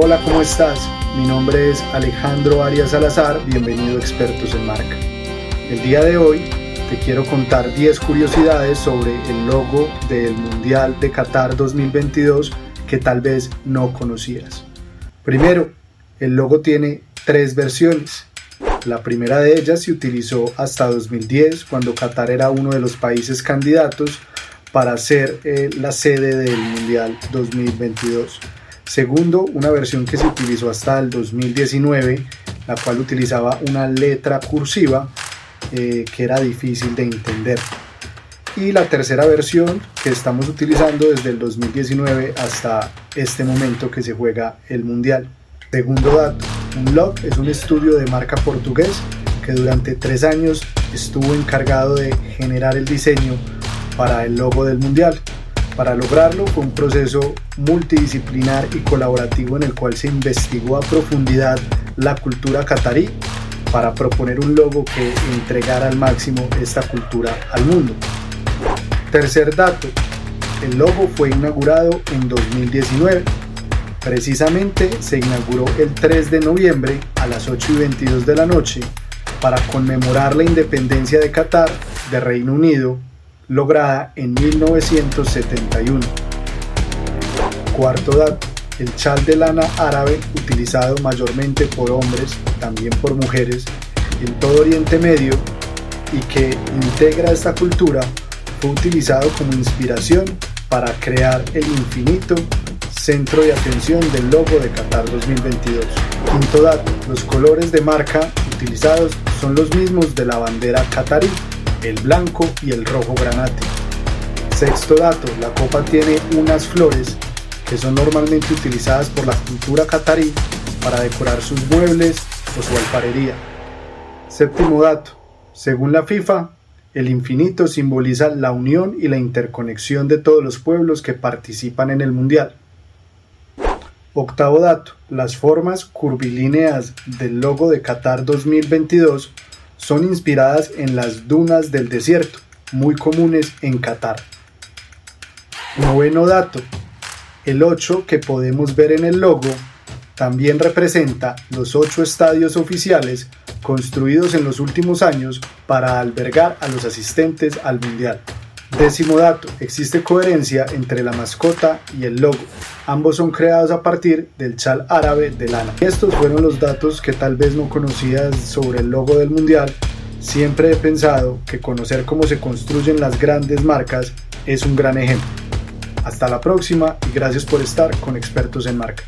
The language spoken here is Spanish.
Hola, ¿cómo estás? Mi nombre es Alejandro Arias Salazar, bienvenido a Expertos en Marca. El día de hoy te quiero contar 10 curiosidades sobre el logo del Mundial de Qatar 2022 que tal vez no conocías. Primero, el logo tiene tres versiones. La primera de ellas se utilizó hasta 2010 cuando Qatar era uno de los países candidatos para ser eh, la sede del Mundial 2022. Segundo, una versión que se utilizó hasta el 2019, la cual utilizaba una letra cursiva eh, que era difícil de entender. Y la tercera versión que estamos utilizando desde el 2019 hasta este momento que se juega el Mundial. Segundo dato, un log es un estudio de marca portugués que durante tres años estuvo encargado de generar el diseño para el logo del Mundial. Para lograrlo fue un proceso multidisciplinar y colaborativo en el cual se investigó a profundidad la cultura catarí para proponer un logo que entregara al máximo esta cultura al mundo. Tercer dato, el logo fue inaugurado en 2019. Precisamente se inauguró el 3 de noviembre a las 8 y 22 de la noche para conmemorar la independencia de Qatar de Reino Unido lograda en 1971. Cuarto dato, el chal de lana árabe utilizado mayormente por hombres, también por mujeres, en todo Oriente Medio y que integra esta cultura, fue utilizado como inspiración para crear el infinito centro de atención del logo de Qatar 2022. Quinto dato, los colores de marca utilizados son los mismos de la bandera qatarí, el blanco y el rojo granate. Sexto dato, la copa tiene unas flores que son normalmente utilizadas por la cultura qatarí para decorar sus muebles o su alfarería. Séptimo dato, según la FIFA, el infinito simboliza la unión y la interconexión de todos los pueblos que participan en el Mundial. Octavo dato, las formas curvilíneas del logo de Qatar 2022 son inspiradas en las dunas del desierto, muy comunes en Qatar. Noveno dato, el 8 que podemos ver en el logo también representa los ocho estadios oficiales construidos en los últimos años para albergar a los asistentes al Mundial. Décimo dato, existe coherencia entre la mascota y el logo. Ambos son creados a partir del chal árabe de lana. Estos fueron los datos que tal vez no conocías sobre el logo del mundial. Siempre he pensado que conocer cómo se construyen las grandes marcas es un gran ejemplo. Hasta la próxima y gracias por estar con expertos en marca.